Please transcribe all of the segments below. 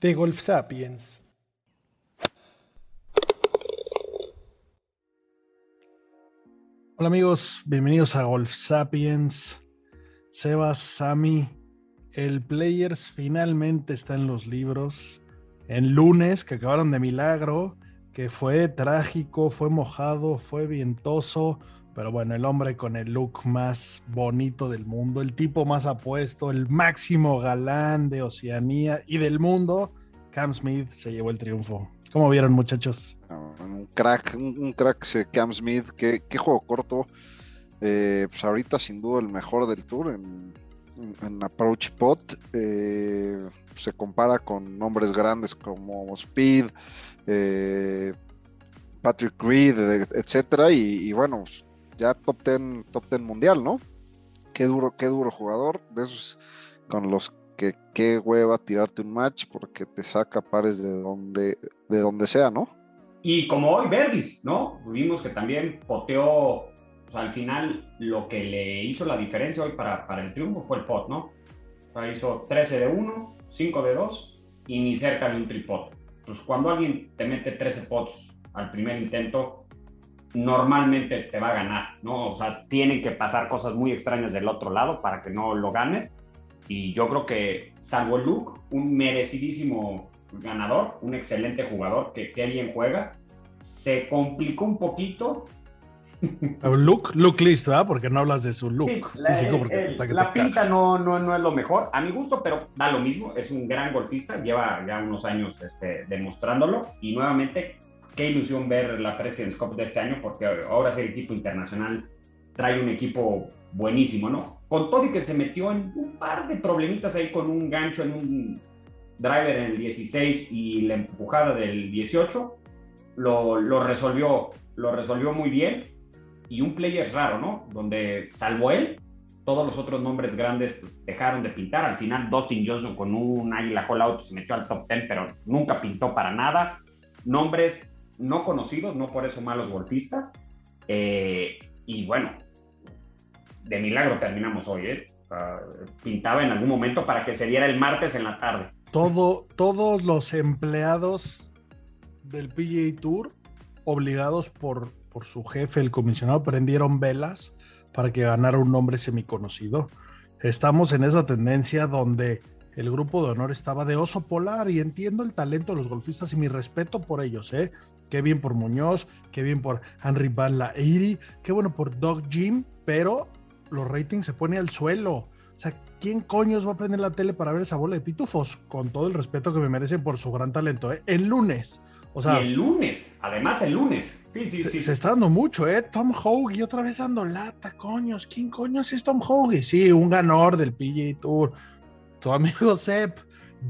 De Golf Sapiens. Hola amigos, bienvenidos a Golf Sapiens. Sebas, Sami, el Players finalmente está en los libros. En lunes, que acabaron de milagro, que fue trágico, fue mojado, fue vientoso, pero bueno, el hombre con el look más bonito del mundo, el tipo más apuesto, el máximo galán de Oceanía y del mundo, Cam Smith se llevó el triunfo. ¿Cómo vieron, muchachos? Un crack, un, crack Cam Smith, qué, juego corto. Eh, pues ahorita sin duda el mejor del tour en, Approach Pot. Eh, se compara con nombres grandes como Speed, eh, Patrick Reed, etcétera. Y, bueno, pues, ya top 10, top 10 mundial, ¿no? Qué duro, qué duro jugador. De esos con los que qué hueva tirarte un match porque te saca pares de donde, de donde sea, ¿no? Y como hoy Verdis, ¿no? Vimos que también poteó o sea, al final lo que le hizo la diferencia hoy para, para el triunfo fue el pot, ¿no? O sea, hizo 13 de 1, 5 de 2 y ni cerca de un tripot. Pues cuando alguien te mete 13 pots al primer intento, normalmente te va a ganar, ¿no? O sea, tienen que pasar cosas muy extrañas del otro lado para que no lo ganes. Y yo creo que, salvo el Luke, un merecidísimo ganador, un excelente jugador que, que bien juega, se complicó un poquito Look, look list, ¿verdad? Porque no hablas de su look la, físico. Porque la pinta no, no, no, es lo mejor, a mi gusto, pero da lo mismo. Es un gran golfista, lleva ya unos años este, demostrándolo. Y nuevamente, qué ilusión ver la President's Cup de este año, porque ahora sí el equipo internacional trae un equipo buenísimo, ¿no? Con todo y que se metió en un par de problemitas ahí con un gancho en un driver en el 16 y la empujada del 18, lo, lo resolvió, lo resolvió muy bien y un player raro, ¿no? Donde salvo él, todos los otros nombres grandes pues, dejaron de pintar. Al final, Dustin Johnson con un águila hall out se metió al top 10, pero nunca pintó para nada. Nombres no conocidos, no por eso malos golfistas. Eh, y bueno, de milagro terminamos hoy, ¿eh? pintaba en algún momento para que se diera el martes en la tarde. Todo, todos los empleados del PGA Tour obligados por por su jefe, el comisionado, prendieron velas para que ganara un nombre semiconocido. Estamos en esa tendencia donde el grupo de honor estaba de oso polar y entiendo el talento de los golfistas y mi respeto por ellos, ¿eh? Qué bien por Muñoz, qué bien por Henry Van Lairi, qué bueno por Doug Jim, pero los ratings se ponen al suelo. O sea, ¿quién coños va a prender la tele para ver esa bola de pitufos? Con todo el respeto que me merecen por su gran talento, ¿eh? El lunes. O sea, y el lunes, además el lunes. Sí, sí, se, sí. se, está dando mucho, ¿eh? Tom Hoagie otra vez dando lata, coños. ¿Quién coños es Tom Hoagie? Sí, un ganador del PGA Tour. Tu amigo Sepp,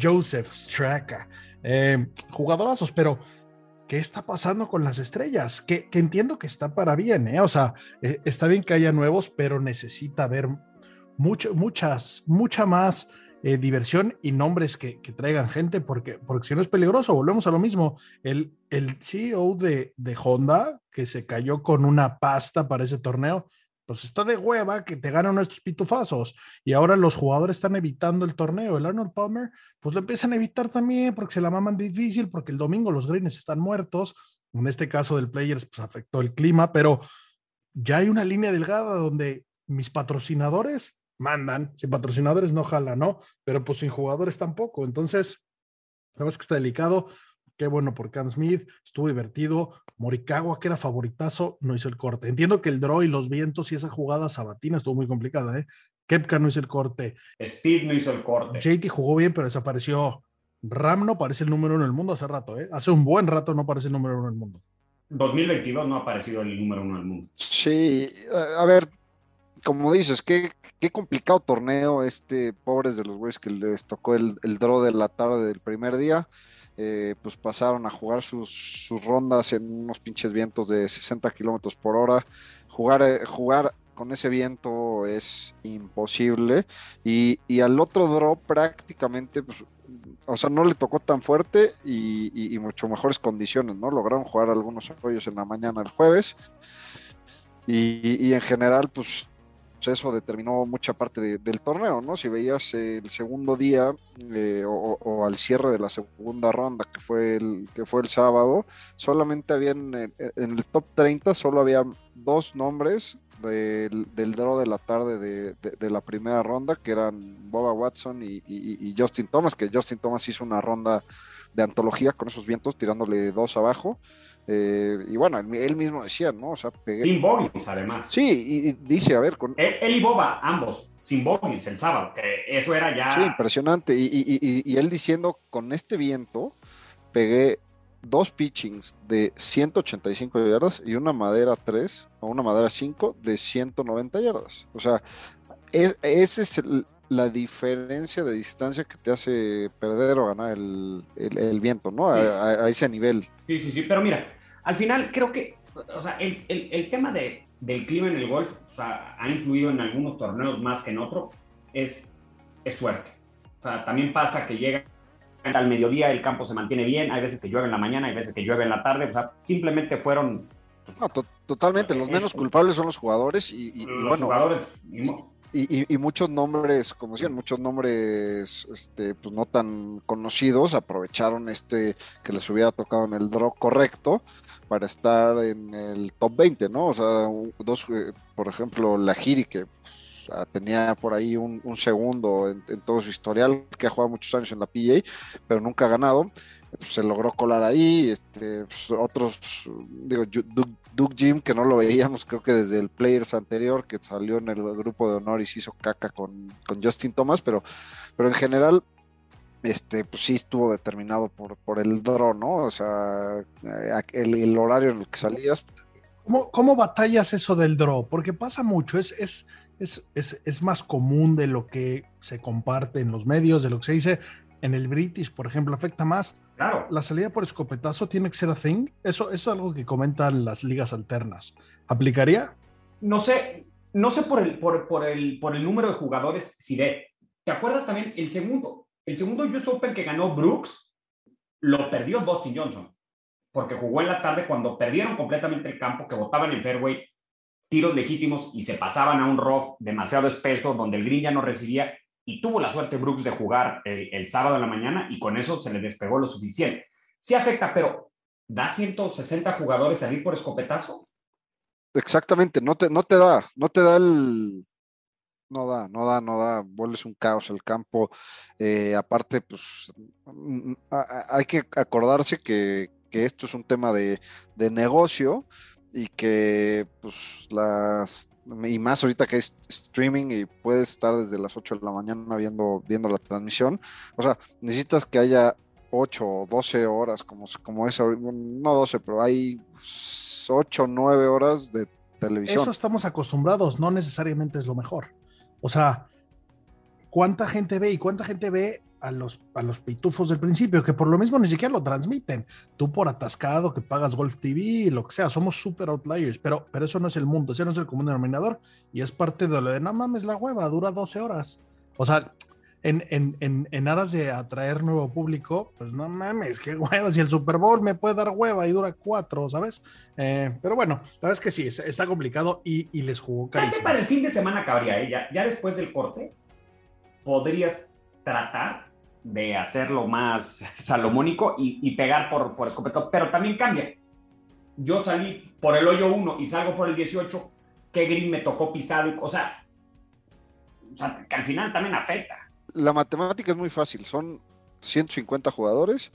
Joseph Straka. Eh, jugadorazos, pero ¿qué está pasando con las estrellas? Que, que, entiendo que está para bien, ¿eh? O sea, eh, está bien que haya nuevos, pero necesita ver mucho, muchas, mucha más eh, diversión y nombres que, traigan gente, porque, porque si no es peligroso, volvemos a lo mismo. El, el CEO de, de, Honda, que se cayó con una pasta para ese torneo, pues está de hueva que te ganan estos pitufazos. Y ahora los jugadores están evitando el torneo. El Arnold Palmer, pues lo empiezan a evitar también porque se la maman difícil, porque el domingo los greens están muertos. En este caso del Players, pues afectó el clima, pero ya hay una línea delgada donde mis patrocinadores mandan, sin patrocinadores no jala, ¿no? Pero pues sin jugadores tampoco. Entonces, la verdad es que está delicado. Qué bueno por Cam Smith, estuvo divertido. Morikawa, que era favoritazo, no hizo el corte. Entiendo que el draw y los vientos y esa jugada sabatina estuvo muy complicada, ¿eh? Kepka no hizo el corte. Speed no hizo el corte. JT jugó bien, pero desapareció. Ram no parece el número uno en el mundo hace rato, ¿eh? Hace un buen rato no parece el número uno en el mundo. 2022 no ha aparecido el número uno en el mundo. Sí, a ver, como dices, qué, qué complicado torneo este, pobres de los güeyes que les tocó el, el draw de la tarde del primer día. Eh, pues pasaron a jugar sus, rondas en unos pinches vientos de 60 kilómetros por hora. Jugar, eh, jugar con ese viento es imposible. Y, y, al otro draw prácticamente, pues, o sea, no le tocó tan fuerte y, y, y, mucho mejores condiciones, ¿no? Lograron jugar algunos apoyos en la mañana el jueves. Y, en general, pues eso determinó mucha parte de, del torneo, ¿no? Si veías el segundo día eh, o, al cierre de la segunda ronda, que fue el, que fue el sábado, solamente habían en, en el top 30, solo había dos nombres del, del draw de la tarde de, de, la primera ronda, que eran Boba Watson y, Justin Thomas, que Justin Thomas hizo una ronda de antología con esos vientos, tirándole dos abajo. Eh, y bueno, él, mismo decía, ¿no? O sea, pegué... Sin bogies, además. Sí, y, y, dice, a ver, con... Él, él, y Boba, ambos, sin bogies el sábado, que eso era ya... Sí, impresionante. Y, y, él diciendo, con este viento, pegué dos pitchings de 185 yardas y una madera 3 o una madera 5 de 190 yardas. O sea, es, ese es el, la diferencia de distancia que te hace perder o ganar el, el, el viento, ¿no? Sí. A, a, ese nivel. Sí, sí, sí, pero mira, al final creo que, o sea, el, el, el tema de, del clima en el golf, o sea, ha influido en algunos torneos más que en otros, es, es suerte. O sea, también pasa que llega al mediodía, el campo se mantiene bien, hay veces que llueve en la mañana, hay veces que llueve en la tarde, o sea, simplemente fueron... No, to totalmente, los menos culpables son los jugadores y, y, los y bueno, jugadores... Y, y, muchos nombres, como decían, muchos nombres este, pues no tan conocidos aprovecharon este que les hubiera tocado en el draw correcto para estar en el top 20, ¿no? O sea, dos, eh, por ejemplo, la Giri, que pues, tenía por ahí un, un segundo en, en, todo su historial, que ha jugado muchos años en la PGA, pero nunca ha ganado. Se logró colar ahí, este, pues, otros, digo, Duke, Duke Jim, que no lo veíamos, creo que desde el Players anterior, que salió en el grupo de honor y se hizo caca con, con Justin Thomas, pero, pero en general, este, pues sí estuvo determinado por, por el draw, ¿no? O sea, el, el horario en el que salías. ¿Cómo, ¿Cómo, batallas eso del draw? Porque pasa mucho, es, es, es, es más común de lo que se comparte en los medios, de lo que se dice en el British, por ejemplo, afecta más. Claro. La salida por escopetazo tiene que ser a thing. Eso, eso es algo que comentan las ligas alternas. ¿Aplicaría? No sé, no sé por el, por, por el, por el número de jugadores si de. ¿Te acuerdas también el segundo? El segundo US Open que ganó Brooks lo perdió Dustin Johnson. Porque jugó en la tarde cuando perdieron completamente el campo, que botaban en fairway, tiros legítimos y se pasaban a un rough demasiado espeso, donde el green ya no recibía y tuvo la suerte Brooks de jugar el, el, sábado en la mañana y con eso se le despegó lo suficiente. Sí afecta, pero ¿da 160 jugadores salir por escopetazo? Exactamente, no te, no te da, no te da el... No da, no da, no da, vuelves un caos el campo. Eh, aparte, pues hay que acordarse que, que esto es un tema de, de negocio y que pues las y más ahorita que es streaming y puedes estar desde las 8 de la mañana viendo, viendo la transmisión. O sea, necesitas que haya 8 o 12 horas, como, como es, no 12, pero hay 8 o 9 horas de televisión. Eso estamos acostumbrados, no necesariamente es lo mejor. O sea, ¿cuánta gente ve y cuánta gente ve a los, a los pitufos del principio, que por lo mismo ni siquiera lo transmiten. Tú por atascado que pagas Golf TV, lo que sea, somos super outliers, pero, pero eso no es el mundo, ese no es el común denominador y es parte de lo de no mames la hueva, dura 12 horas. O sea, en, en, en, en aras de atraer nuevo público, pues no mames, qué hueva, si el Super Bowl me puede dar hueva y dura 4, ¿sabes? Eh, pero bueno, la verdad es que sí, está complicado y, y les jugó carísimo. para el fin de semana cabría, ¿eh? ya, ya después del corte, podrías tratar de hacerlo más salomónico y, y pegar por, por escopeto, pero también cambia. Yo salí por el hoyo 1 y salgo por el 18, ¿qué green me tocó pisado? O sea, o sea, que al final también afecta. La matemática es muy fácil, son 150 jugadores.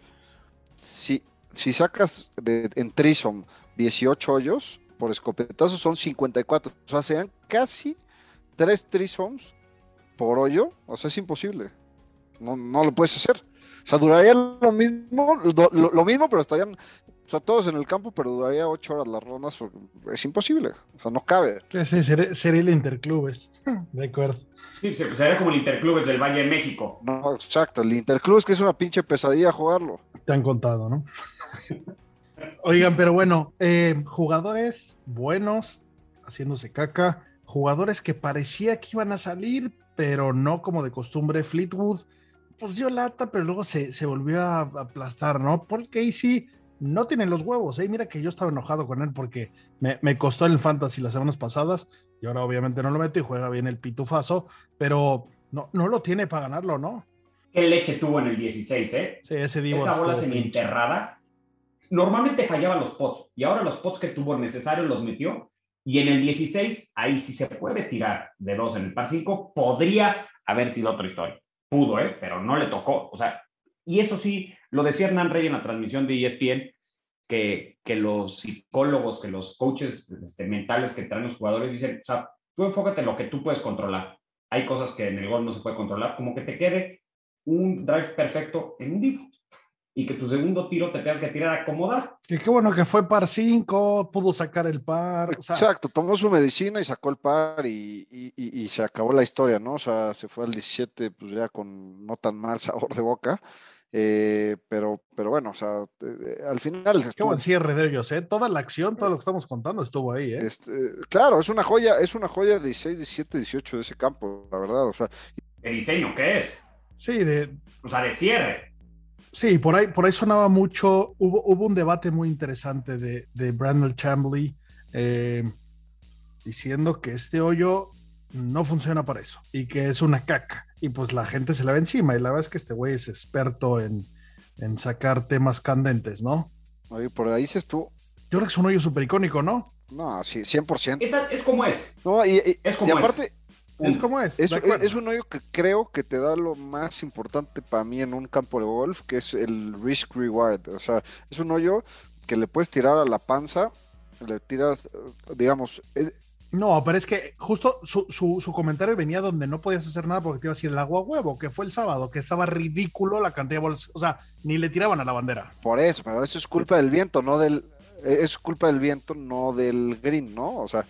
Si, si sacas de, en Trisom 18 hoyos por escopetazo, son 54. O sea, sean casi 3 Trisoms por hoyo. O sea, es imposible. No, no lo puedes hacer. O sea, duraría lo mismo, lo, lo, mismo, pero estarían O sea, todos en el campo, pero duraría ocho horas las rondas es imposible. O sea, no cabe. Sí, sí, sería, sería el Interclubes. De acuerdo. Sí, se- sería como el Interclubes del Valle de México. No, exacto. El Interclub es que es una pinche pesadilla jugarlo. Te han contado, ¿no? Oigan, pero bueno, eh, jugadores buenos, haciéndose caca, jugadores que parecía que iban a salir, pero no como de costumbre. Fleetwood, pues dio lata, pero luego se, se volvió a aplastar, ¿no? Paul Casey no tiene los huevos, ¿eh? Mira que yo estaba enojado con él porque me, me costó el fantasy las semanas pasadas y ahora obviamente no lo meto y juega bien el pitufazo, pero no, no lo tiene para ganarlo, ¿no? ¿Qué leche tuvo en el 16, eh? Sí, ese Divo Esa bola semi-enterrada. Normalmente fallaba los pots y ahora los pots que tuvo necesarios los metió. Y en el 16, ahí sí se puede tirar de dos en el par 5. Podría haber sido otra historia. Pudo, ¿eh? Pero no le tocó. O sea, y eso sí, lo decía Hernán Rey en la transmisión de ESPN, que, que los psicólogos, que los coaches este, mentales que traen los jugadores dicen, o sea, tú enfócate en lo que tú puedes controlar. Hay cosas que en el gol no se puede controlar, como que te quede un drive perfecto en un divo y que tu segundo tiro te tengas que tirar a acomodar. Que qué bueno que fue par 5, pudo sacar el par. o sea, Exacto, tomó su medicina y sacó el par y, y- y- y se acabó la historia, ¿no? O sea, se fue al 17, pues ya con no tan mal sabor de boca. eh, pero, pero bueno, o sea, eh, al final qué estuvo- buen cierre de ellos, ¿eh? Toda la acción, todo lo que estamos contando estuvo ahí, ¿eh? este, claro, es una joya, es una joya de 16, 17, 18 de ese campo, la verdad. O sea, ¿De diseño qué es? Sí, de, O sea, de cierre. Sí, por ahí, por ahí sonaba mucho. Hubo, hubo un debate muy interesante de, de Brandon Chambly eh, diciendo que este hoyo no funciona para eso y que es una caca. Y pues la gente se la ve encima. Y la verdad es que este güey es experto en, en sacar temas candentes, ¿no? oye, por ahí dices tú, Yo creo que es un hoyo súper icónico, ¿no? no, sí, 100%. Esa es como es. No, y, y- Es y como aparte, Es Punto. como es. Es, es- es un hoyo que creo que te da lo más importante para mí en un campo de golf, que es el risk reward. O sea, es un hoyo que le puedes tirar a la panza, le tiras, digamos, es- No, pero es que justo su, su- su comentario venía donde no podías hacer nada porque te ibas a ir el agua huevo, que fue el sábado, que estaba ridículo la cantidad de bolas. O sea, ni le tiraban a la bandera. por eso, pero eso es culpa del viento, no del, eh, es culpa del viento, no del green, ¿no? O sea,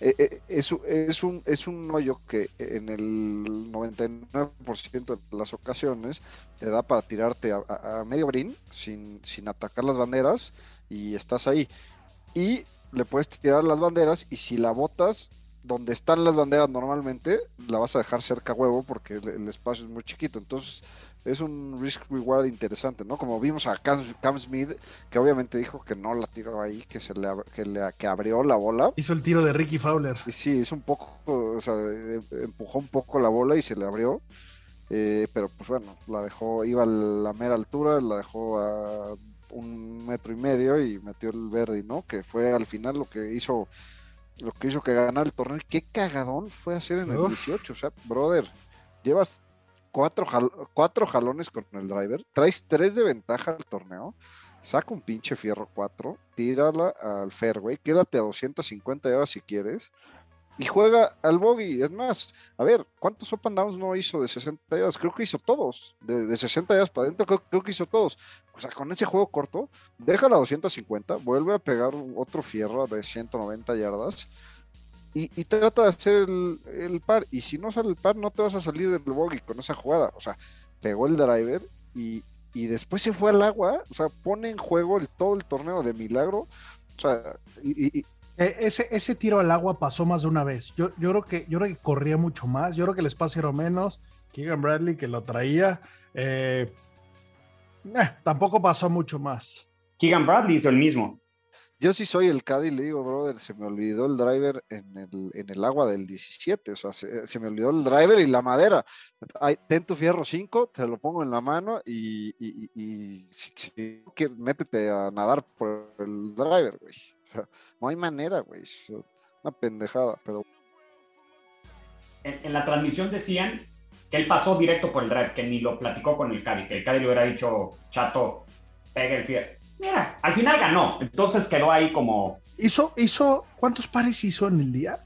eh, eh, es, un, es un hoyo que en el 99% de las ocasiones te da para tirarte a, medio green sin, sin atacar las banderas y estás ahí. Y le puedes tirar las banderas y si la botas donde están las banderas normalmente, la vas a dejar cerca huevo porque el espacio es muy chiquito. Entonces es un risk reward interesante, ¿no? Como vimos a Cam, Cam Smith, que obviamente dijo que no la tiró ahí, que se le, que le que abrió la bola. Hizo el tiro de Ricky Fowler. Y sí, es un poco, o sea, eh, empujó un poco la bola y se le abrió. Eh, pero pues bueno, la dejó, iba a la mera altura, la dejó a un metro y medio y metió el verde, ¿no? Que fue al final lo que hizo, lo que hizo que ganara el torneo. Qué cagadón fue hacer en el Uf. 18, o sea, brother, llevas cuatro, cuatro jalones con el driver, traes tres de ventaja al torneo, saca un pinche fierro 4, tírala al fairway, quédate a 250 yardas si quieres, y juega al bogey. Es más, a ver, ¿cuántos open downs no hizo de 60 yardas? Creo que hizo todos, de, de 60 yardas para adentro, creo, creo que hizo todos. O sea, con ese juego corto, déjala a 250, vuelve a pegar otro fierro de 190 yardas. Y, y trata de hacer el, el par. Y si no sale el par, no te vas a salir del bogey con esa jugada. O sea, pegó el driver y, y después se fue al agua. O sea, pone en juego el, todo el torneo de milagro. O sea, y, Eh, ese, ese tiro al agua pasó más de una vez. Yo, yo, creo que, yo creo que corría mucho más. Yo creo que el espacio era menos. Keegan Bradley que lo traía. eh, eh, tampoco pasó mucho más. Keegan Bradley hizo el mismo. Yo sí soy el Caddy le digo, brother, se me olvidó el driver en el, en el agua del 17. O sea, se, me olvidó el driver y la madera. Ten tu fierro 5, te lo pongo en la mano y, y- y- si, métete a nadar por el driver, güey. No hay manera, güey. Una pendejada, pero En, en la transmisión decían que él pasó directo por el drive, que ni lo platicó con el Caddy, que el Caddy le hubiera dicho, chato, pega el fierro. Mira, al final ganó. Entonces quedó ahí como Hizo, hizo, ¿cuántos pares hizo en el día?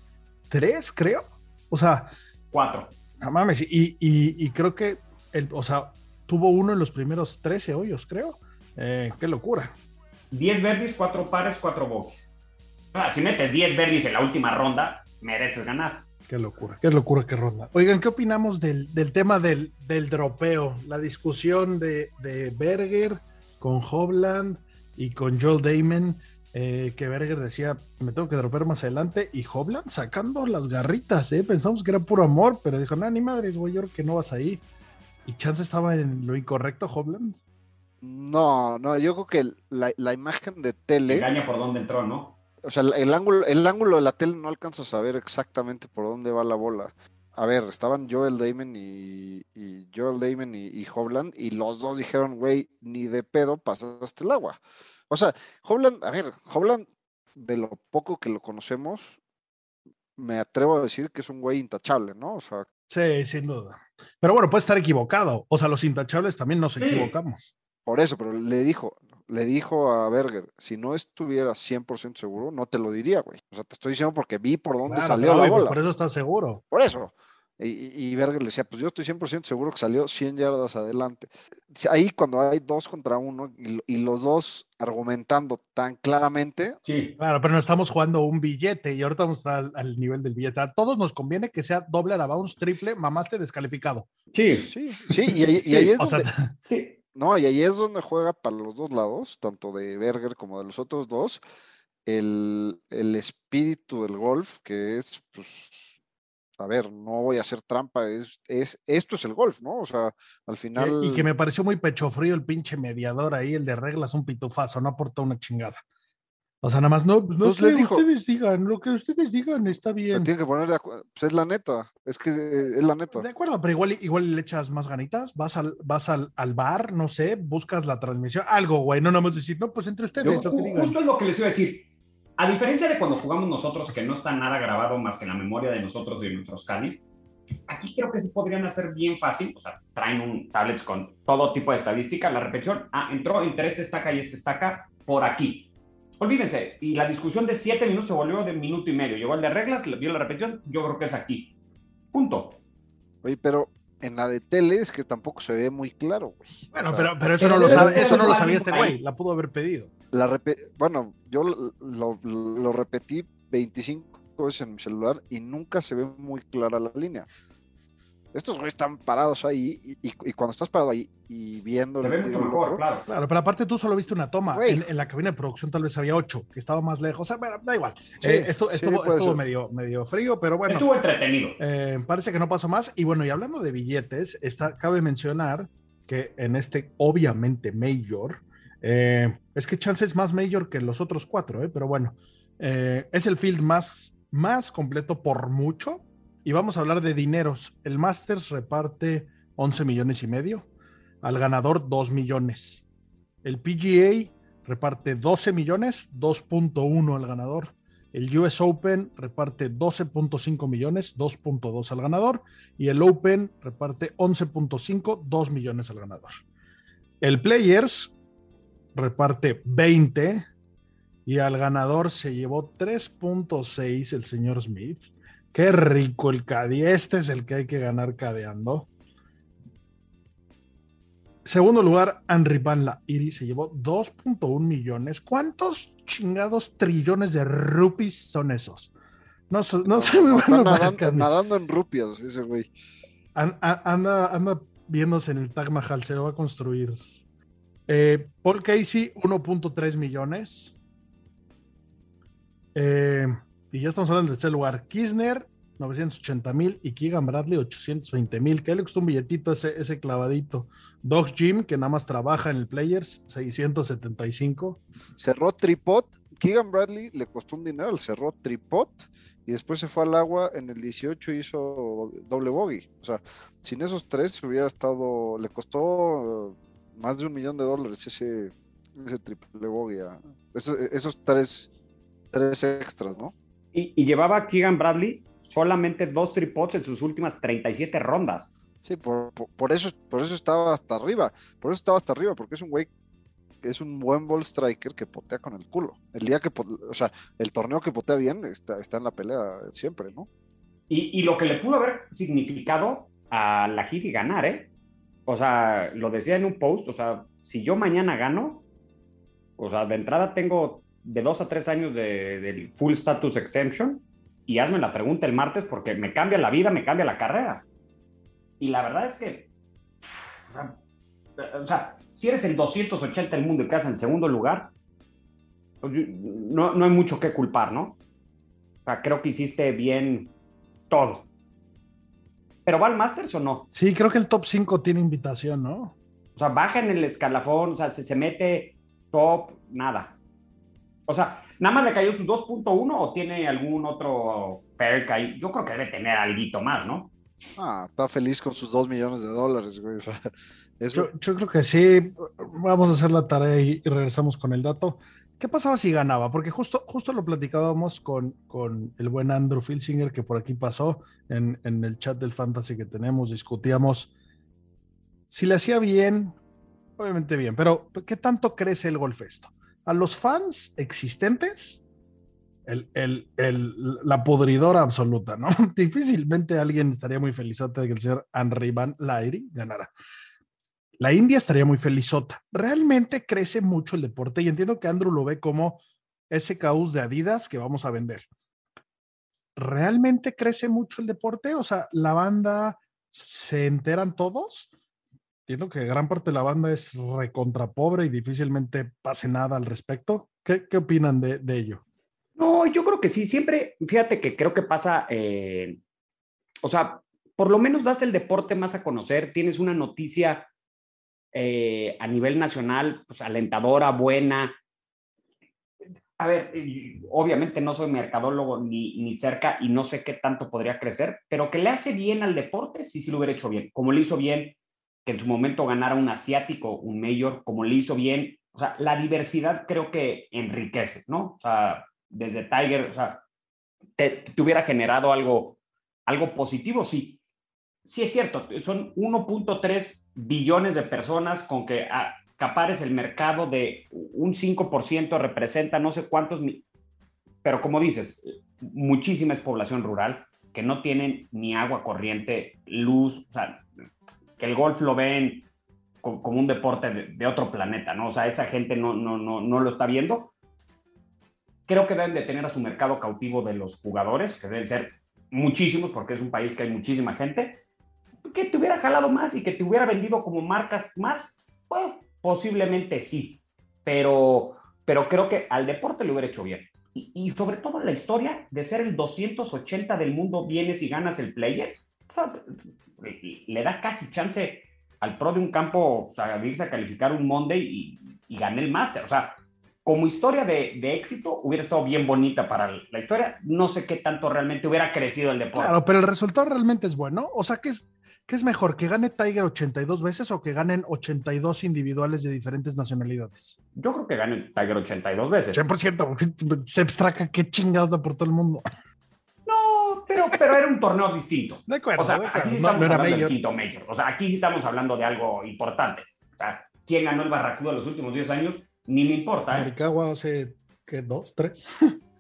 Tres, creo. O sea, cuatro. no mames. Y, y- y creo que, el, o sea, tuvo uno en los primeros 13 hoyos, creo. Eh, qué locura. 10 verdes, 4 pares, 4 bogies. si metes 10 verdes en la última ronda, mereces ganar. Qué locura, qué locura, qué ronda. Oigan, ¿qué opinamos del, del tema del, del, dropeo? La discusión de, de Berger con Hovland y con Joel Damon eh, que Berger decía, me tengo que dropear más adelante, y Hobland sacando las garritas, ¿eh? pensamos que era puro amor, pero dijo, no, ni madres, güey, yo que no vas ahí. ¿Y Chance estaba en lo incorrecto, Hobland? No, no, yo creo que la, la imagen de tele... Engaña por dónde entró, ¿no? O sea, el ángulo, el ángulo de la tele no alcanza a saber exactamente por dónde va la bola. A ver, estaban Joel Damon y, y Joel Damon y, y Hovland, y los dos dijeron, güey, ni de pedo pasaste el agua. O sea, Hobland, a ver, Hobland, de lo poco que lo conocemos, me atrevo a decir que es un güey intachable, ¿no? O sea. Sí, sin duda. Pero bueno, puede estar equivocado. O sea, los intachables también nos equivocamos. Por eso, pero le dijo, le dijo a Berger, si no estuviera 100% seguro, no te lo diría, güey. O sea, te estoy diciendo porque vi por dónde salió la pues bola. por eso estás seguro. Por eso. Y, Berger le decía, pues yo estoy 100% seguro que salió 100 yardas adelante. Ahí cuando hay dos contra uno y, los dos argumentando tan claramente. Sí. Claro, pero no estamos jugando un billete y ahorita vamos al, al nivel del billete. A todos nos conviene que sea doble a bounce, triple, mamaste descalificado. Sí. Sí, sí, y, ahí, es donde... sí. No, y ahí es donde juega para los dos lados, tanto de Berger como de los otros dos, el, el espíritu del golf, que es pues a ver, no voy a hacer trampa, es, es, esto es el golf, ¿no? O sea, al final. Y que me pareció muy pecho frío el pinche mediador ahí, el de reglas, un pitufazo, no aporta una chingada. O sea, nada más no, no pues les dijo, ustedes digan, lo que ustedes digan está bien. Se tiene que poner de acuerdo, pues es la neta, es que eh, es la neta. De acuerdo, pero igual, igual le echas más ganitas, vas al, vas al, al bar, no sé, buscas la transmisión, algo, güey, no nada más decir, no, pues entre ustedes. Yo, justo es lo que les iba a decir a diferencia de cuando jugamos nosotros, que no está nada grabado más que en la memoria de nosotros y de nuestros canis, aquí creo que sí podrían hacer bien fácil, o sea, traen un tablet con todo tipo de estadística, la repetición, ah, entró entre este estaca y este estaca por aquí. Olvídense, y la discusión de siete minutos se volvió de minuto y medio. Llegó el de reglas, vio la repetición, yo creo que es aquí. Punto. Oye, pero en la de tele es que tampoco se ve muy claro, güey. Bueno, pero, pero eso no lo sabe, eso no lo sabía este güey, la pudo haber pedido. La bueno, yo lo, lo, repetí 25 veces en mi celular y nunca se ve muy clara la línea. Estos güeyes están parados ahí y, cuando estás parado ahí y viendo... Se ve mucho mejor, claro. Claro, pero aparte tú solo viste una toma. En, la cabina de producción tal vez había ocho, que estaba más lejos. O sea, bueno, da igual. Eh, esto estuvo, medio, medio frío, pero bueno. Estuvo entretenido. Eh, parece que no pasó más. Y bueno, y hablando de billetes, está, cabe mencionar que en este, obviamente, Major, eh, es que Chance es más Major que los otros cuatro, pero bueno, es el field más, más completo por mucho y vamos a hablar de dineros. El Masters reparte 11 millones y medio, al ganador 2 millones. El PGA reparte 12 millones, 2.1 al ganador. El US Open reparte 12.5 millones, 2.2 al ganador. Y el Open reparte 11.5, 2 millones al ganador. El Players reparte 20 y al ganador se llevó 3.6 el señor Smith. Qué rico el Cadi. Este es el que hay que ganar cadeando. Segundo lugar, Henry Van La Iri se llevó 2.1 millones. ¿Cuántos chingados trillones de rupees son esos? No, no, sé muy bueno nadando, nadando, en rupias ese güey. anda, anda viéndose en el Taj Mahal, se lo va a construir. Eh, Paul Casey, 1.3 millones. Eh, y ya estamos hablando del tercer lugar. Kisner, 980 mil. Y Keegan Bradley, 820 mil. Que le costó un billetito ese, ese clavadito. Doc Jim, que nada más trabaja en el Players, 675. Cerró tripod. Keegan Bradley le costó un dinero, cerró tripod. Y después se fue al agua en el 18 y hizo doble bogey. O sea, sin esos tres hubiera estado. Le costó más de un millón de dólares ese, ese triple bogey. esos, esos tres, tres extras, ¿no? Y, llevaba Keegan Bradley solamente dos tripods en sus últimas 37 rondas. Sí, por, eso, por eso estaba hasta arriba. Por eso estaba hasta arriba, porque es un güey es un buen ball striker que potea con el culo. El día que, o sea, el torneo que potea bien está, está en la pelea siempre, ¿no? Y, lo que le pudo haber significado a la Giri ganar, ¿eh? O sea, lo decía en un post, o sea, si yo mañana gano, O sea, de entrada tengo de dos a tres años de, del full status exemption y hazme la pregunta el martes porque me cambia la vida, me cambia la carrera. Y la verdad es que, o sea, si eres el 280 del mundo y quedas en segundo lugar, pues no, no hay mucho que culpar, ¿no? O sea, creo que hiciste bien todo. ¿Pero va al Masters o no? Sí, creo que el top 5 tiene invitación, ¿no? O sea, baja en el escalafón, o sea, se, se mete top, nada. O sea, ¿nada más le cayó su 2.1 o tiene algún otro perk ahí? Yo creo que debe tener algo más, ¿no? Ah, está feliz con sus 2 millones de dólares, güey. Es... Yo, yo, creo que sí. Vamos a hacer la tarea y, y, regresamos con el dato. ¿Qué pasaba si ganaba? Porque justo, justo lo platicábamos con, con el buen Andrew Filsinger que por aquí pasó en, en el chat del Fantasy que tenemos. Discutíamos si le hacía bien, obviamente bien, pero ¿qué tanto crece el golf esto? A los fans existentes, el, el, el, la podridora absoluta, ¿no? Difícilmente alguien estaría muy felizote de que el señor Henry Van Lairi ganara. La India estaría muy felizota. Realmente crece mucho el deporte y entiendo que Andrew lo ve como ese caos de Adidas que vamos a vender. ¿Realmente crece mucho el deporte? O sea, la banda se enteran todos. Entiendo que gran parte de la banda es recontra pobre y difícilmente pase nada al respecto. ¿Qué, qué opinan de, de, ello? No, yo creo que sí. Siempre, fíjate que creo que pasa, eh, o sea, por lo menos das el deporte más a conocer, tienes una noticia eh, a nivel nacional, pues alentadora, buena. A ver, obviamente no soy mercadólogo ni, ni cerca y no sé qué tanto podría crecer, pero que le hace bien al deporte, sí, sí lo hubiera hecho bien. Como le hizo bien que en su momento ganara un asiático, un mayor, como le hizo bien. O sea, la diversidad creo que enriquece, ¿no? O sea, desde Tiger, o sea, te, hubiera generado algo, algo positivo, sí. Sí es cierto, son 1.3 billones de personas con que acapares el mercado de un 5% representa no sé cuántos, pero como dices, muchísima es población rural que no tienen ni agua corriente, luz, o sea, que el golf lo ven como un deporte de, otro planeta, ¿no? O sea, esa gente no, no, no, no lo está viendo. Creo que deben de tener a su mercado cautivo de los jugadores, que deben ser muchísimos, porque es un país que hay muchísima gente, que te hubiera jalado más y que te hubiera vendido como marcas más, pues posiblemente sí, pero, pero creo que al deporte le hubiera hecho bien. Y, y, sobre todo la historia de ser el 280 del mundo, vienes y ganas el Players, o sea, le da casi chance al pro de un campo, o sea, irse a calificar un Monday y, y gané el Master. O sea, como historia de, de, éxito, hubiera estado bien bonita para la historia. No sé qué tanto realmente hubiera crecido el deporte. Claro, pero el resultado realmente es bueno. O sea, que es, ¿Qué es mejor, que gane Tiger 82 veces o que ganen 82 individuales de diferentes nacionalidades? Yo creo que gane Tiger 82 veces. 100%. Se abstraca qué chingados da por todo el mundo. No, pero, pero era un torneo distinto. De acuerdo. O sea, de acuerdo. aquí sí no, estamos no era hablando mayor. del quinto mayor. O sea, aquí sí estamos hablando de algo importante. O sea, ¿quién ganó el Barracuda los últimos 10 años? Ni me importa. ¿eh? Hace, ¿qué? ¿Dos? ¿Tres?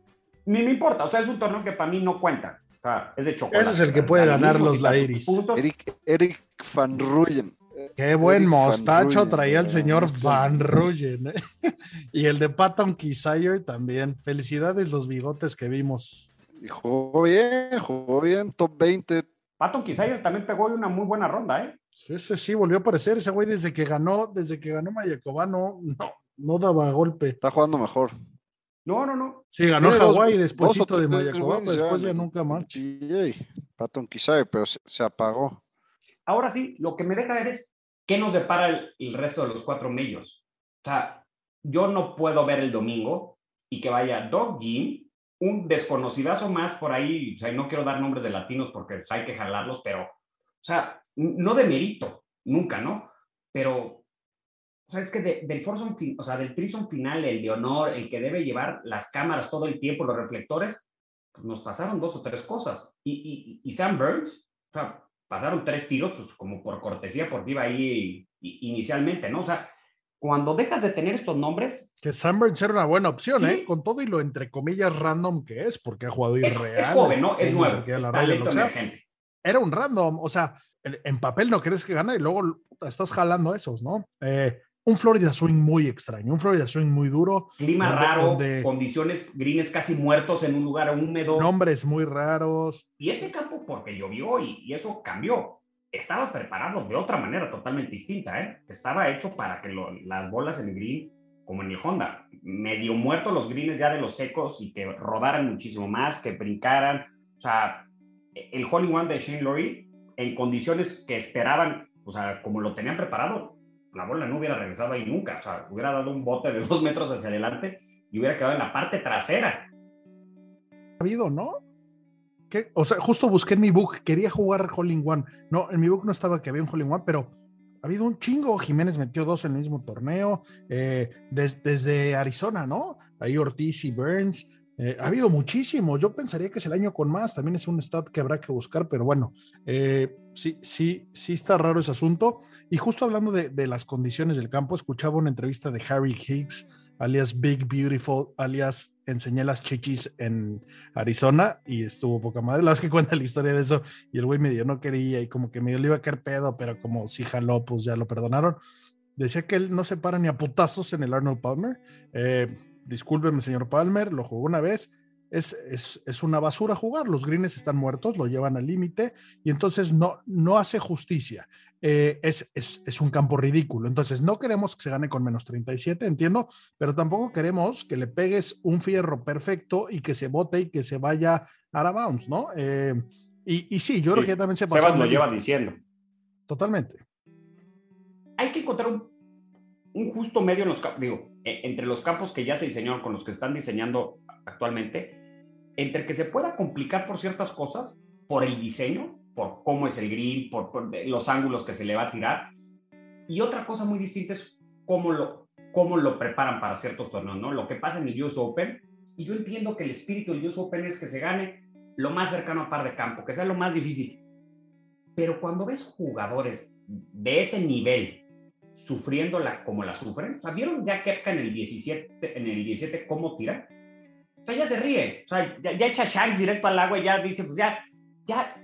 Ni me importa. O sea, es un torneo que para mí no cuenta. O sea, es de chocolate. Ese es el que puede ganar los Lairis. Eric, Eric Van Ruyen. Qué buen Eric mostacho traía el ¿no? señor Van Ruyen. ¿eh? Y el de Patton Kisire también. Felicidades los bigotes que vimos. Y jugó bien, jugó bien, top 20. Patton Kisayer también pegó una muy buena ronda, ¿eh? Sí, sí, sí, volvió a aparecer ese güey desde que ganó, desde que ganó Mayaková, no, no, no daba golpe. Está jugando mejor. No, no, no. Sí, ganó Hawái o de wins pero después ya nunca más. Patton Kisair, pero se, se apagó. Ahora sí, lo que me deja ver es qué nos depara el, el resto de los cuatro medios. O sea, yo no puedo ver el domingo y que vaya Doug Jim, un desconocidazo más por ahí, o sea, no quiero dar nombres de latinos porque pues, hay que jalarlos, pero, o sea, no de mérito, nunca, ¿no? Pero, o sea, es que de- del foursome fin- o sea, del trison final, el de honor, el que debe llevar las cámaras todo el tiempo, los reflectores, pues nos pasaron dos o tres cosas. Y, y, y Sam Burns, o sea, pasaron tres tiros, pues como por cortesía, porque iba ahí inicialmente, ¿no? O sea, cuando dejas de tener estos nombres, Que Sunburns era una buena opción, Sí. ¿eh? Con todo y lo entre comillas random que es, porque ha jugado es, irreal. es joven, ¿no? Es nuevo, es lo que sea. Era un random, o sea, en, papel no crees que gana y luego estás jalando esos, ¿no? Eh, un Florida Swing muy extraño, un Florida Swing muy duro. Clima donde- raro, donde- condiciones, greens casi muertos en un lugar húmedo. Nombres muy raros. Y este campo, porque llovió y, y eso cambió, estaba preparado de otra manera totalmente distinta. ¿eh? Estaba hecho para que las bolas en el green, como en el Honda, medio muertos los greens ya de los secos y que rodaran muchísimo más, que brincaran. O sea, el hole in one de Shane Lowry, en condiciones que esperaban, o sea, como lo tenían preparado, la bola no hubiera regresado ahí nunca. O sea, hubiera dado un bote de dos metros hacia adelante y hubiera quedado en la parte trasera. Ha habido, ¿no? O sea, justo busqué en mi book, quería jugar Hole in One. No, en mi book no estaba que había un Hole in One, pero ha habido un chingo. Jiménez metió dos en el mismo torneo, eh, des- desde Arizona, ¿no? Ahí Ortiz y Burns. eh, ha habido muchísimo. Yo pensaría que es el año con más. También es un stat que habrá que buscar, pero bueno, eh, sí, sí, sí está raro ese asunto. Y justo hablando de, de las condiciones del campo, escuchaba una entrevista de Harry Higgs, alias Big Beautiful, alias Enseñé las chichis en Arizona y estuvo poca madre. La vez que cuenta la historia de eso y el güey medio no quería y como que medio le iba a caer pedo, pero como sí jaló, pues ya lo perdonaron. Decía que él no se para ni a putazos en el Arnold Palmer. Eh, discúlpeme, señor Palmer, lo jugó una vez. Es, es, es una basura jugar. Los greens están muertos, lo llevan al límite y entonces no, no hace justicia. Eh, es, es, es, un campo ridículo. Entonces, no queremos que se gane con menos 37, entiendo, pero tampoco queremos que le pegues un fierro perfecto y que se bote y que se vaya a la bounce, ¿no? Eh, y, y, sí, yo sí. creo que también se. Sebas lo lleva diciendo. Totalmente. Hay que encontrar un, un justo medio en los digo, entre los campos que ya se diseñaron con los que están diseñando actualmente, entre que se pueda complicar por ciertas cosas, por el diseño, por cómo es el green, por, por, los ángulos que se le va a tirar. Y otra cosa muy distinta es cómo lo, cómo lo preparan para ciertos torneos, ¿no? Lo que pasa en el US Open, y yo entiendo que el espíritu del US Open es que se gane lo más cercano a par de campo, que sea lo más difícil. Pero cuando ves jugadores de ese nivel sufriendo la, como la sufren, o sea, ¿vieron ya Kepka en el 17, en el 17 cómo tira? O sea, ya se ríe, o sea, ya, ya echa shanks directo al agua y ya dice, pues ya, ya,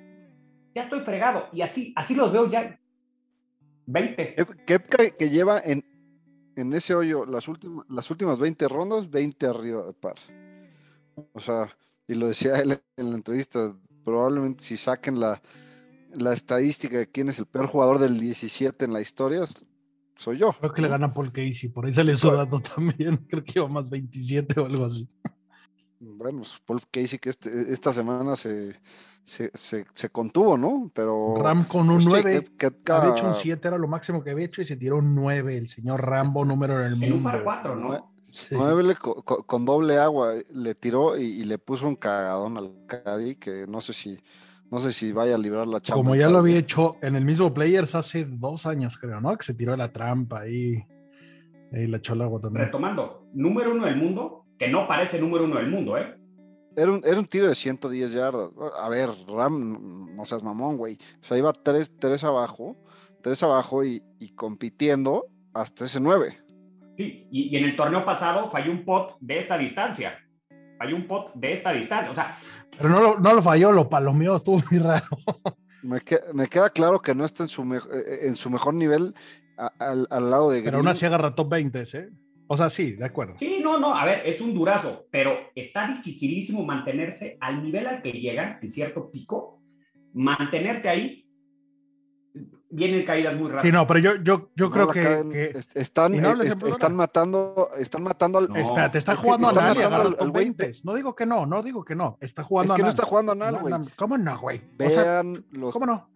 ya estoy fregado. Y así, así los veo ya. 20. Kepka que lleva en, en ese hoyo las últimas, las últimas 20 rondas, 20 arriba de par. O sea, y lo decía él en la entrevista, probablemente si saquen la, la estadística de quién es el peor jugador del 17 en la historia, soy yo. Creo que le gana Paul Casey, por ahí sale su dato también. Creo que iba más 27 o algo así. Bueno, pues Paul Casey que este, esta semana se, se, se, se, contuvo, ¿no? Pero. Ram con un pues, 9. Que, que, que, había hecho un 7, era lo máximo que había hecho y se tiró un 9. El señor Rambo, número en el mundo. En un par 4, ¿no? Sí. 9 le, con, con, doble agua le tiró y, y, le puso un cagadón al Caddy que no sé si no sé si vaya a librar la chamba. Como ya lo había hecho en el mismo Players hace dos años, creo, ¿no? Que se tiró la trampa ahí y le echó el agua también. Retomando, número uno del mundo, que no parece número uno del mundo, ¿eh? Era un, era un tiro de 110 yardas. A ver, Ram, no seas mamón, güey. O sea, iba tres, tres abajo, tres abajo y, y compitiendo hasta ese 9. Sí, y, y, en el torneo pasado falló un pot de esta distancia. Falló un pot de esta distancia. O sea. Pero no lo, no lo falló, lo palomeó, estuvo muy raro. Me, que, me queda claro que no está en su, me, en su mejor nivel a, al, al, lado de. Pero aún así agarra top 20, ¿eh? O sea, sí, de acuerdo. Sí, no, no, a ver, es un durazo, pero está dificilísimo mantenerse al nivel al que llegan, en cierto pico, mantenerte ahí. Vienen caídas muy rápidas. Sí, no, pero yo, yo, yo no creo que, caen, que, están, no est están matando, están matando al. No, Espérate, está jugando a top 20. No digo que no, no digo que no. Está jugando es que a no está jugando a Nal, güey. ¿Cómo no, güey? Vean o sea, los. ¿Cómo no?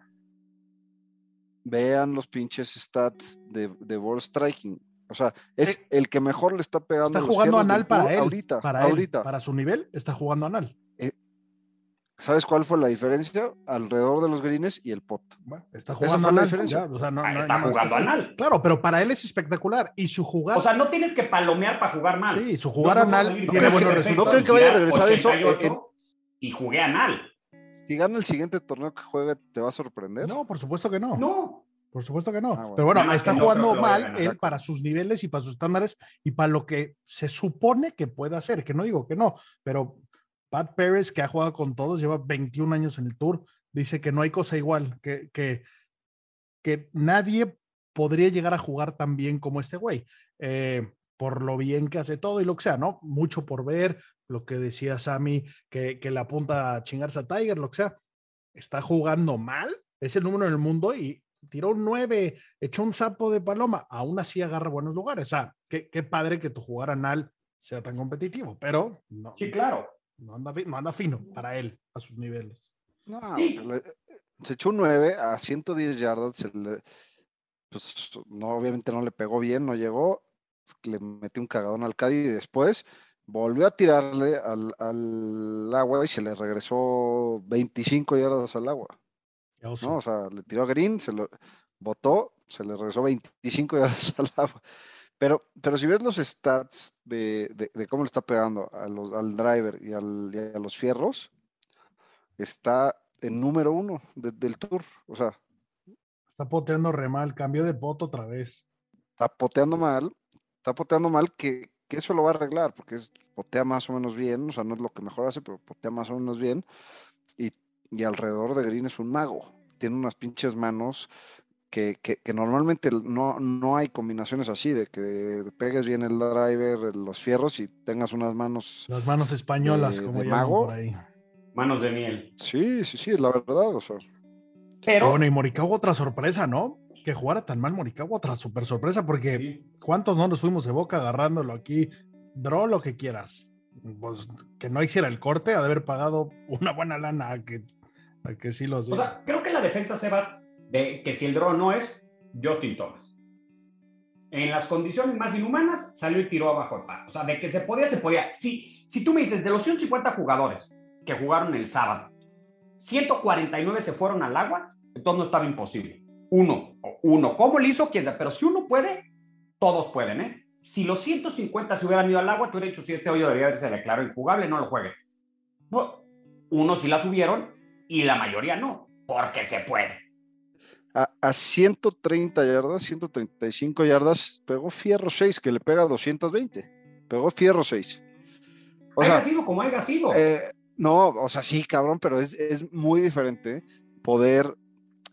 Vean los pinches stats de, de ball striking. O sea, es sí. el que mejor le está pegando. Está jugando anal para él. Ahorita, para ahorita. Él, para su nivel, está jugando anal. Eh, ¿Sabes cuál fue la diferencia? Alrededor de los greens y el pot. Bueno, está jugando anal. Ya, o sea, no, ah, no, está no jugando anal. Claro, pero para él es espectacular. Y su jugar. O sea, no tienes que palomear para jugar mal. Sí, su jugar anal no tiene buenos resultados. ¿No creen que vaya a regresar eso? En... Y jugué anal. Si gana el siguiente torneo que juegue, ¿te va a sorprender? No, por supuesto que no. No. Por supuesto que no. Ah, bueno. Pero bueno, está jugando no, mal él para sus niveles y para sus estándares y para lo que se supone que puede hacer, que no digo que no, pero Pat Pérez, que ha jugado con todos, lleva 21 años en el tour, dice que no hay cosa igual, que, que, que nadie podría llegar a jugar tan bien como este güey. Eh, por lo bien que hace todo y lo que sea, ¿no? Mucho por ver, lo que decía Sammy, que, que le apunta a chingarse a Tiger, lo que sea. Está jugando mal, es el número en el mundo y tiró un 9, echó un sapo de paloma, aún así agarra buenos lugares. O sea, qué, qué padre que tu jugar anal sea tan competitivo, pero no, Sí, claro. no, anda, fi- no anda fino para él, a sus niveles. No, Sí. le- se echó un 9 a 110 yardas. se le- pues no, obviamente no le pegó bien, no llegó. Le metió un cagadón al Cádiz y después volvió a tirarle al, al agua y se le regresó 25 yardas al agua. ¿No? O sea, le tiró a Green, se lo botó, se le regresó 25 yardas al agua. Pero, pero si ves los stats de, de- de cómo le está pegando a los- al driver y, al- y a los fierros, está en número uno de- del tour. O sea, Está poteando re mal, cambio de poto otra vez. está poteando mal, está poteando mal que, que eso lo va a arreglar, porque es, potea más o menos bien, o sea, no es lo que mejor hace, pero potea más o menos bien. Y, alrededor de Green es un mago. Tiene unas pinches manos que, que- que normalmente no, no hay combinaciones así, de que pegues bien el driver, los fierros y tengas unas manos. Las manos españolas, De- como de mago. por ahí. Manos de miel. Sí, sí, sí, es la verdad. O sea, Pero. Bueno, y Morikawa otra sorpresa, ¿no? Que jugara tan mal Morikawa otra super sorpresa, porque sí. ¿cuántos no nos fuimos de boca agarrándolo aquí? Draw lo que quieras. Pues que no hiciera el corte, ha de haber pagado una buena lana a que, que sí los O sea, creo que la defensa, Sebas, de que si el draw no es Justin Thomas. En las condiciones más inhumanas, salió y tiró abajo el par. O sea, de que se podía, se podía. Si, si tú me dices, de los 150 jugadores que jugaron el sábado, 149 se fueron al agua, entonces no estaba imposible. Uno, uno, ¿cómo lo hizo? Quién sabe, pero si uno puede, todos pueden, ¿eh? Si los 150 se hubieran ido al agua, tú hubieras dicho, si este hoyo debería haberse declarado injugable, no lo juegue. Unos sí la subieron y la mayoría no, porque se puede. a, a 130 yardas, 135 yardas, pegó Fierro 6, que le pega 220. Pegó Fierro 6. O haya sea, sido como haya sido. Eh, no, o sea, sí, cabrón, pero es, es muy diferente poder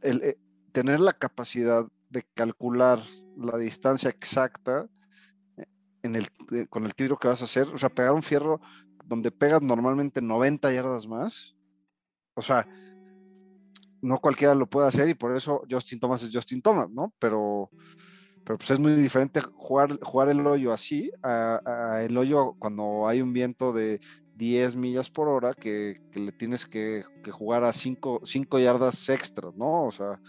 el, eh, tener la capacidad de calcular la distancia exacta eh, en el, eh, con el tiro que vas a hacer. O sea, pegar un fierro donde pegas normalmente 90 yardas más. O sea, no cualquiera lo puede hacer y por eso Justin Thomas es Justin Thomas, ¿no? Pero, pero pues es muy diferente jugar, jugar el hoyo así a, a el hoyo cuando hay un viento de 10 millas por hora que, que le tienes que, que jugar a 5 yardas extras, ¿no? O sea,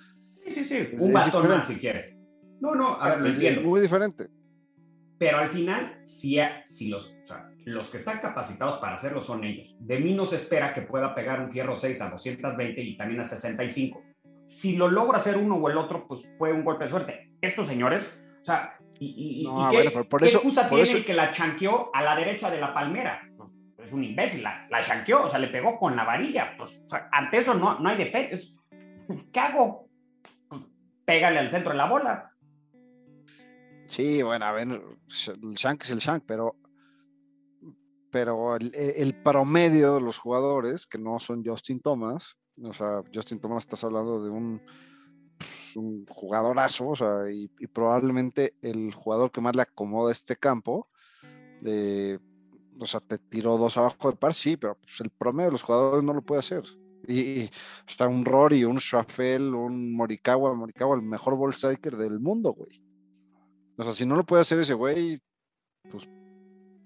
sí, sí, sí. es- Un bastón más si quieres. No, no, a ver, lo es- es entiendo. muy diferente. Pero al final, si, si los, o sea, los que están capacitados para hacerlo son ellos. De mí no se espera que pueda pegar un fierro 6 a 220 y también a 65. Si lo logra hacer uno o el otro, pues fue un golpe de suerte. Estos señores, o sea, y, y- No, y qué, bueno, por qué eso- excusa por tiene eso- el que la chanqueó a la derecha de la palmera? Pues, es un imbécil, la, la chanqueó, o sea, le pegó con la varilla. Pues, o sea, ante eso no, no hay defensa. ¿Qué hago? Pues, pégale al centro de la bola. Sí, bueno, a ver, el Shank es el Shank, pero, pero el, e, el promedio de los jugadores, que no son Justin Thomas, o sea, Justin Thomas estás hablando de un, pues, jugadorazo, o sea, y, probablemente el jugador que más le acomoda este campo, de, o sea, te tiró dos abajo de par, sí, pero pues, el promedio de los jugadores no lo puede hacer. Y, y, o sea, un Rory, un Schwaffel, un Morikawa, Morikawa, el mejor ball striker del mundo, güey. O sea, si no lo puede hacer ese güey, pues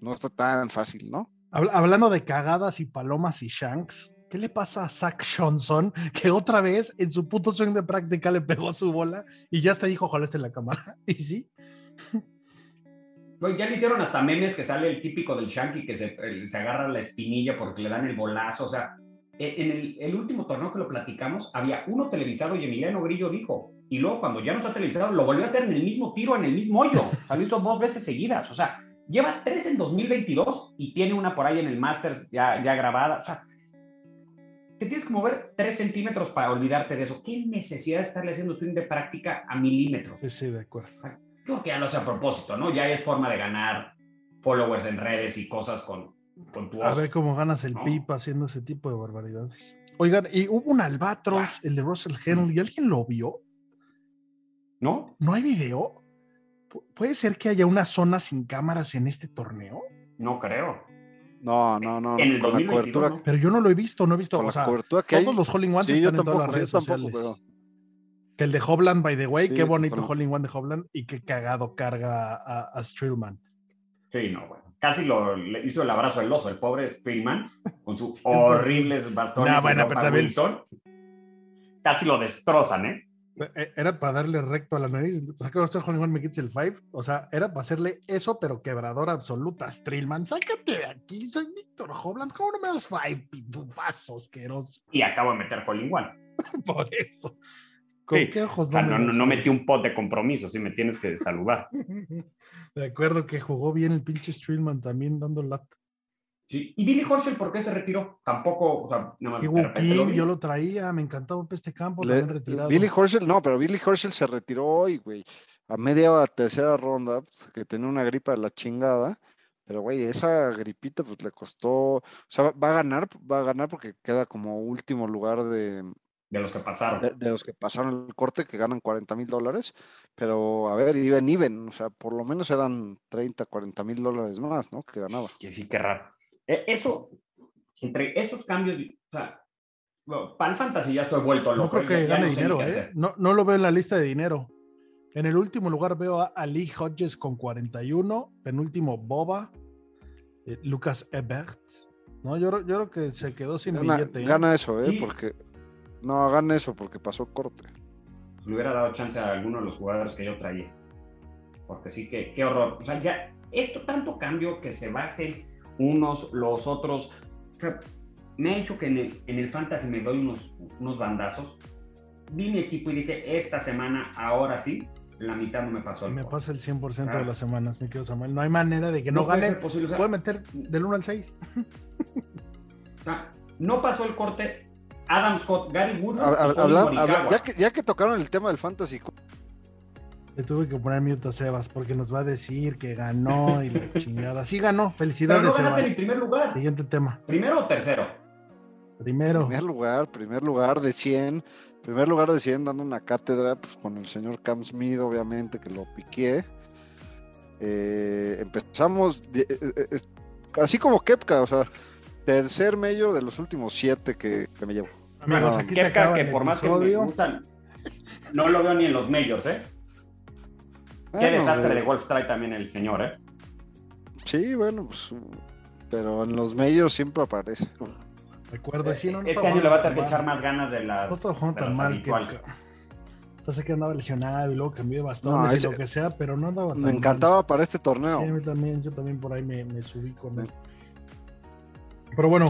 no está tan fácil, ¿no? Habla- hablando de cagadas y palomas y shanks, ¿qué le pasa a Zach Johnson? Que otra vez en su puto swing de práctica le pegó su bola y ya hasta dijo, ojalá esté en la cámara. Y sí, ya le hicieron hasta memes que sale el típico del Shanky que se agarra la espinilla porque le dan el bolazo. O sea, e- en el, el último torneo que lo platicamos, había uno televisado y Emiliano Grillo dijo. Y luego, cuando ya no está televisado, lo volvió a hacer en el mismo tiro, en el mismo hoyo. O sea, lo hizo dos veces seguidas. O sea, lleva tres en 2022 y tiene una por ahí en el Masters ya, ya grabada. O sea, te tienes que mover tres centímetros para olvidarte de eso. ¿Qué necesidad de estarle haciendo swing de práctica a milímetros? sí, sí, de acuerdo. creo que ya lo hace a propósito, ¿no? Ya es forma de ganar followers en redes y cosas con, con tu A oso. ver cómo ganas el No. pipa haciendo ese tipo de barbaridades. Oigan, y hubo un albatros, el de Russell Henley, ¿alguien lo vio? ¿No? ¿No hay video? Pu- ¿Puede ser que haya una zona sin cámaras en este torneo? No creo. No, no, no. En el con la 2022, cobertura, ¿no? Pero yo no lo he visto, no he visto. con O la sea, cobertura que todos hay. los Holling Ones Sí, yo están en todas las redes yo tampoco, sociales. pero- Que el de Hobland, by the way, Sí, qué bonito con- Holling One de Hobland y qué cagado carga a, a Strillman. Sí, no, bueno. Casi lo le hizo el abrazo del oso, el pobre Spillman, con sus horribles bastones. No, bueno, pero también- Wilson. Casi lo destrozan, ¿eh? Eh, Era para darle recto a la nariz. O sea, que usted me quites el five. O sea, era para hacerle eso, pero quebrador absoluta. Strillman, sácate de aquí. Soy Víctor Hobland. ¿Cómo no me das five, pitufazo asqueroso? Y acabo de meter Colin One. Por eso. ¿Con Sí, qué ojos O sea, no, me no, no metí un pot de compromiso, sí me tienes que saludar. De acuerdo que jugó bien el pinche Strillman también dando lata. Sí. ¿Y Billy Horschel por qué se retiró? Tampoco, o sea, nada más repente lo yo lo traía, me encantaba este campo, Le- retirado. Billy Horschel, no, pero Billy Horschel se retiró hoy, güey. A media o a tercera ronda, pues, que tenía una gripa de la chingada. Pero, güey, esa gripita, pues le costó. O sea, va- va a ganar, va a ganar porque queda como último lugar de, De los que pasaron. de, de los que pasaron el corte, que ganan 40 mil dólares. Pero, a ver, iban, iban. O sea, por lo menos eran 30, 40 mil dólares más, ¿no? Que ganaba. Que sí, qué raro. Eh, eso, entre esos cambios, o sea, bueno, para el fantasy ya estoy vuelto no loco. creo ya- que gane no dinero, ¿eh? No, no lo veo en la lista de dinero. En el último lugar veo a Ali Hodges con 41, penúltimo Boba, eh, Lucas Ebert. No, yo, yo creo que se quedó sin Gana, billete. ¿eh? gana eso, ¿eh? Sí. Porque. No, gana eso porque pasó corte. Le hubiera dado chance a alguno de los jugadores que yo traía. Porque sí, que, qué horror. O sea, ya, esto tanto cambio que se bajen unos, los otros. O sea, me ha hecho que en el, en el fantasy me doy unos, unos bandazos. Vi mi equipo y dije, esta semana, ahora sí, la mitad no me pasó. el Me pasa el 100% de Ah. las semanas, mi querido Samuel. No hay manera de que no, gane. posible, o sea, Puede meter del 1 al 6. o sea, no pasó el corte. Adam Scott, Gary habla- ya, que, ya que tocaron el tema del fantasy, Le tuve que poner mute a Sebas porque nos va a decir que ganó y la chingada. Sí ganó, Pero felicidades, no ganaste en Sebas. primer lugar. Siguiente tema. ¿Primero o tercero? Primero. primer lugar, primer lugar de 100, primer lugar de 100 dando una cátedra pues, con el señor Cam Smith, obviamente, que lo piqué. Eh, empezamos, de- eh, eh, así como Kepka, o sea, tercer mayor de los últimos siete que, que me llevo. Amigos, se Kepka, que por más que me gustan, no lo veo ni en los majors, ¿eh? Qué Bueno, desastre eh, de golf trae también el señor, ¿eh? Sí, bueno, pues, pero en los majors siempre aparece. Recuerdo, sí, no, no este año le va a tener que echar mal. más ganas de las, No de tan mal. Kepka. O sea, sé que andaba lesionado y luego cambió de bastones No, y ese- lo que sea, pero no andaba tan Me mal. encantaba para este torneo. Sí, mí también, yo también por ahí me, me subí con él. Pero bueno,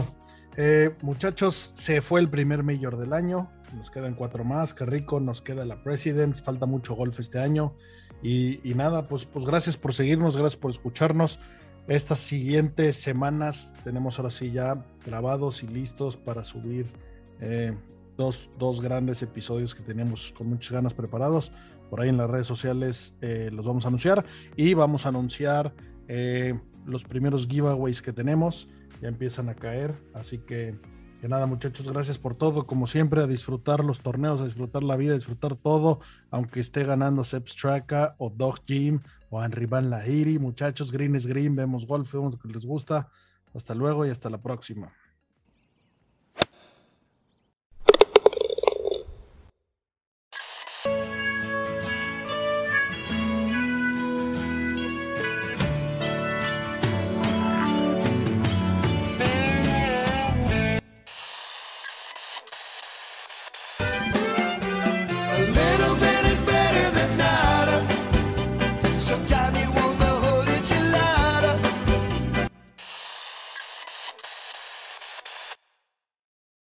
eh, muchachos, se fue el primer mayor del año. Nos quedan cuatro más. Qué rico, nos queda la Presidents. Falta mucho golf este año. Y, nada, pues, pues gracias por seguirnos, gracias por escucharnos. Estas siguientes semanas tenemos ahora sí ya grabados y listos para subir eh, dos, dos grandes episodios que tenemos con muchas ganas preparados. Por ahí en las redes sociales eh, los vamos a anunciar y vamos a anunciar eh, los primeros giveaways que tenemos. Ya empiezan a caer, así que, que nada muchachos, gracias por todo, como siempre, a disfrutar los torneos, a disfrutar la vida, a disfrutar todo, aunque esté ganando Sep Straka o Dog Jim o Henry Van Lahiri. Muchachos, green es green, vemos golf, vemos lo que les gusta. Hasta luego y hasta la próxima.